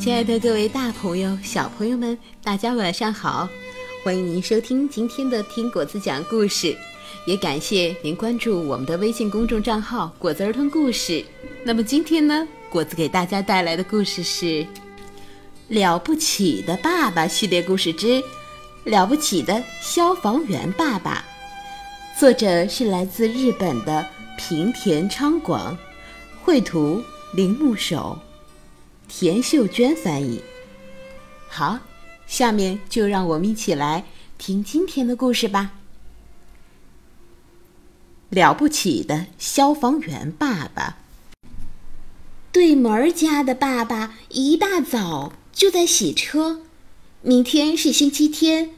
亲爱的各位大朋友、小朋友们，大家晚上好！欢迎您收听今天的听果子讲故事，也感谢您关注我们的微信公众账号“果子儿童故事”。那么今天呢，果子给大家带来的故事是《了不起的爸爸》系列故事之《了不起的消防员爸爸》，作者是来自日本的平田昌广，绘图铃木守。田秀娟翻译。好，下面就让我们一起来听今天的故事吧。了不起的消防员爸爸。对门家的爸爸一大早就在洗车，明天是星期天，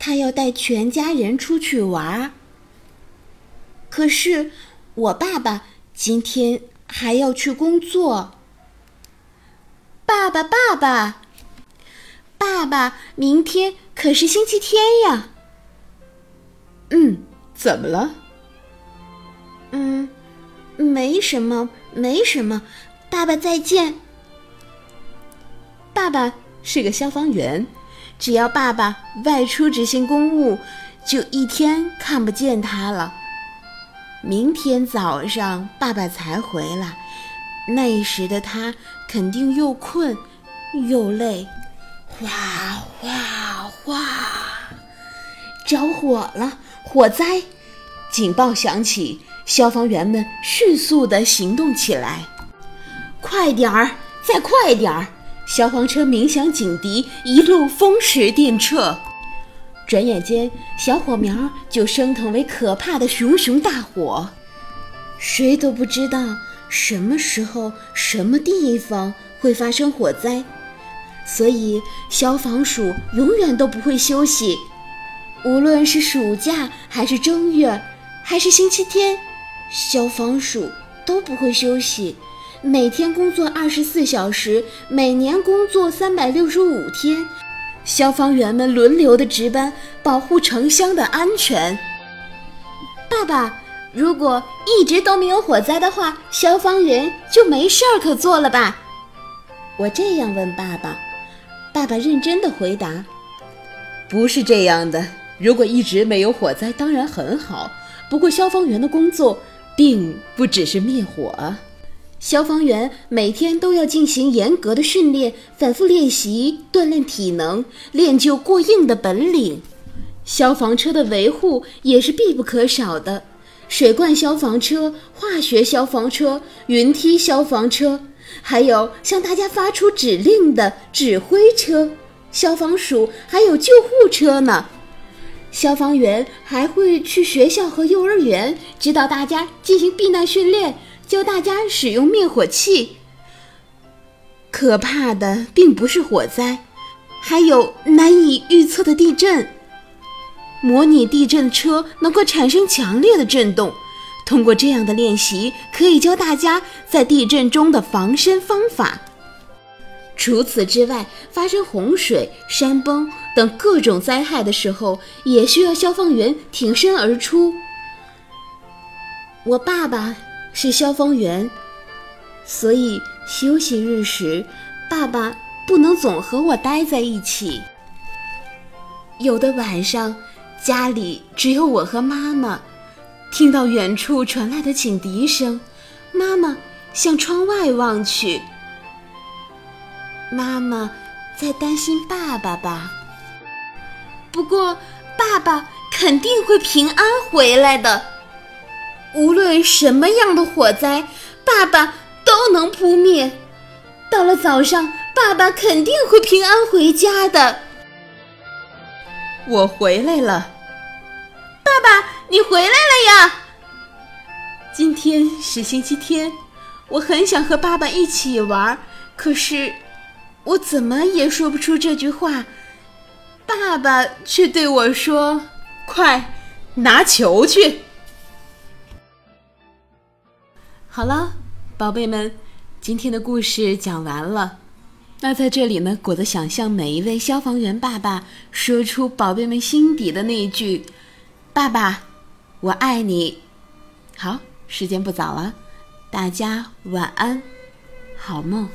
他要带全家人出去玩。可是我爸爸今天还要去工作。爸爸，爸爸，爸爸，明天可是星期天呀。嗯，怎么了？嗯，没什么，没什么。爸爸再见。爸爸是个消防员，只要爸爸外出执行公务，就一天看不见他了。明天早上爸爸才回来。那时的他肯定又困又累，哗哗哗！着火了，火灾！警报响起，消防员们迅速地行动起来。快点儿，再快点儿！消防车鸣响警笛，一路风驰电掣。转眼间，小火苗就升腾为可怕的熊熊大火，谁都不知道。什么时候、什么地方会发生火灾？所以消防署永远都不会休息，无论是暑假还是正月，还是星期天，消防署都不会休息。每天工作二十四小时，每年工作三百六十五天，消防员们轮流的值班，保护城乡的安全。爸爸。如果一直都没有火灾的话，消防员就没事儿可做了吧？我这样问爸爸，爸爸认真的回答：“不是这样的。如果一直没有火灾，当然很好。不过消防员的工作并不只是灭火，消防员每天都要进行严格的训练，反复练习，锻炼体能，练就过硬的本领。消防车的维护也是必不可少的。”水罐消防车、化学消防车、云梯消防车，还有向大家发出指令的指挥车，消防署还有救护车呢。消防员还会去学校和幼儿园，指导大家进行避难训练，教大家使用灭火器。可怕的并不是火灾，还有难以预测的地震。模拟地震车能够产生强烈的震动，通过这样的练习，可以教大家在地震中的防身方法。除此之外，发生洪水、山崩等各种灾害的时候，也需要消防员挺身而出。我爸爸是消防员，所以休息日时，爸爸不能总和我待在一起。有的晚上。家里只有我和妈妈，听到远处传来的警笛声，妈妈向窗外望去。妈妈在担心爸爸吧？不过爸爸肯定会平安回来的。无论什么样的火灾，爸爸都能扑灭。到了早上，爸爸肯定会平安回家的。我回来了，爸爸，你回来了呀！今天是星期天，我很想和爸爸一起玩，可是我怎么也说不出这句话。爸爸却对我说：“快拿球去！”好了，宝贝们，今天的故事讲完了。那在这里呢，果子想向每一位消防员爸爸说出宝贝们心底的那一句：“爸爸，我爱你。”好，时间不早了，大家晚安，好梦。